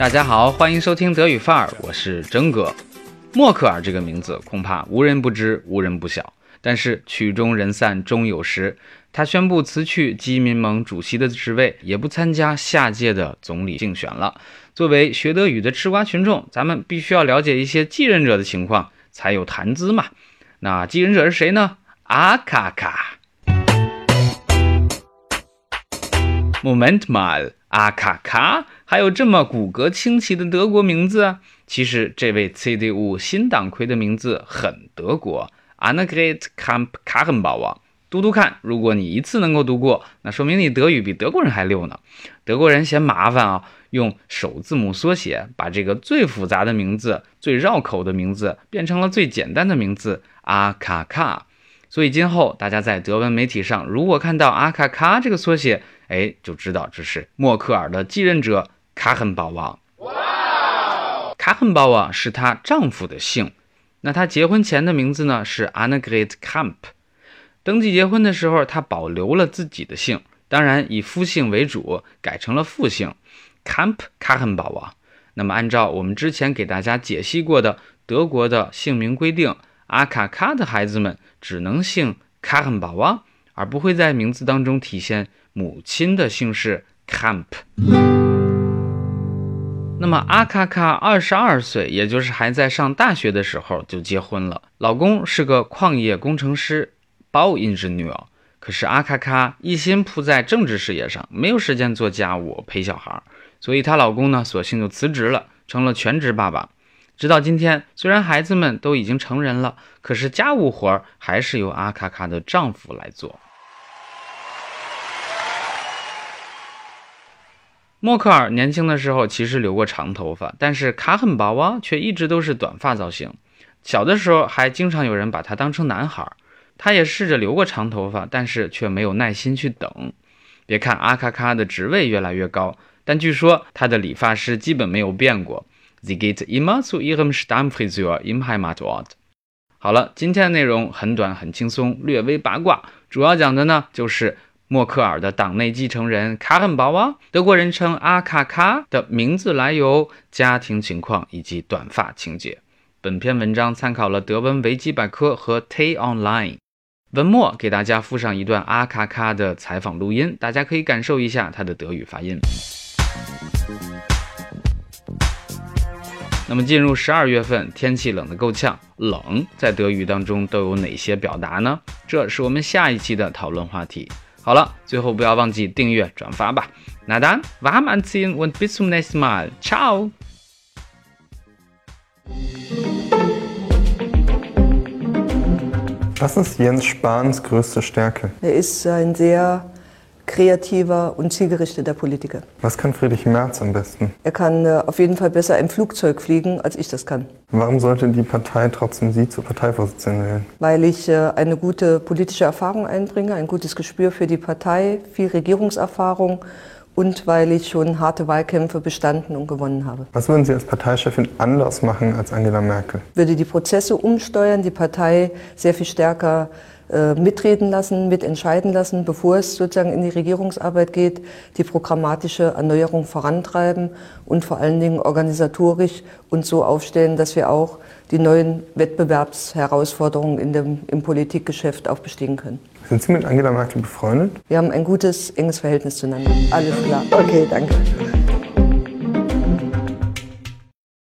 大家好，欢迎收听德语范儿，我是真哥。默克尔这个名字恐怕无人不知，无人不晓。但是曲终人散终有时，他宣布辞去基民盟主席的职位，也不参加下届的总理竞选了。作为学德语的吃瓜群众，咱们必须要了解一些继任者的情况，才有谈资嘛。那继任者是谁呢？阿卡卡。Moment mal，阿卡卡还有这么骨骼清奇的德国名字？其实这位 CDU 新党魁的名字很德国，Annegret Kramp-Karrenbauer。读读看，如果你一次能够读过，那说明你德语比德国人还溜呢。德国人嫌麻烦啊，用首字母缩写，把这个最复杂的名字、最绕口的名字变成了最简单的名字阿卡卡。所以今后大家在德文媒体上，如果看到阿卡卡这个缩写，哎，就知道这是默克尔的继任者卡亨堡王。哇卡亨堡王是她丈夫的姓，那她结婚前的名字呢是 Annegret Kamp。登记结婚的时候，她保留了自己的姓，当然以夫姓为主，改成了父姓 Kamp 卡亨堡王。那么按照我们之前给大家解析过的德国的姓名规定，阿卡卡的孩子们只能姓卡亨堡王，而不会在名字当中体现。母亲的姓氏 Camp。那么阿卡卡二十二岁，也就是还在上大学的时候就结婚了，老公是个矿业工程师，包 engineer。可是阿卡卡一心扑在政治事业上，没有时间做家务陪小孩，所以她老公呢，索性就辞职了，成了全职爸爸。直到今天，虽然孩子们都已经成人了，可是家务活还是由阿卡卡的丈夫来做。默克尔年轻的时候其实留过长头发，但是卡很薄啊，却一直都是短发造型。小的时候还经常有人把他当成男孩。他也试着留过长头发，但是却没有耐心去等。别看阿卡卡的职位越来越高，但据说他的理发师基本没有变过。Sie geht immer zu ihrem Stammfriseur im Heimatort。好了，今天的内容很短很轻松，略微八卦，主要讲的呢就是。默克尔的党内继承人卡恩堡啊，德国人称阿卡卡的名字来由、家庭情况以及短发情节。本篇文章参考了德文维基百科和 Tay Online。文末给大家附上一段阿卡卡的采访录音，大家可以感受一下他的德语发音。那么进入十二月份，天气冷得够呛，冷在德语当中都有哪些表达呢？这是我们下一期的讨论话题。好了，最后不要忘记订阅、转发吧。那 dann, warm anziehen und bis zum nächsten Mal. Ciao. Was ist Jens Spahns größte Stärke? Er ist ein sehr kreativer und zielgerichteter Politiker. Was kann Friedrich Merz am besten? Er kann äh, auf jeden Fall besser im Flugzeug fliegen, als ich das kann. Warum sollte die Partei trotzdem Sie zur Parteivorsitzenden wählen? Weil ich äh, eine gute politische Erfahrung einbringe, ein gutes Gespür für die Partei, viel Regierungserfahrung und weil ich schon harte Wahlkämpfe bestanden und gewonnen habe. Was würden Sie als Parteichefin anders machen als Angela Merkel? Würde die Prozesse umsteuern, die Partei sehr viel stärker mitreden lassen, mitentscheiden lassen, bevor es sozusagen in die Regierungsarbeit geht, die programmatische Erneuerung vorantreiben und vor allen Dingen organisatorisch und so aufstellen, dass wir auch die neuen Wettbewerbsherausforderungen in dem, im Politikgeschäft auch bestehen können. Sind Sie mit Angela Merkel befreundet? Wir haben ein gutes, enges Verhältnis zueinander. Alles klar. Okay, danke.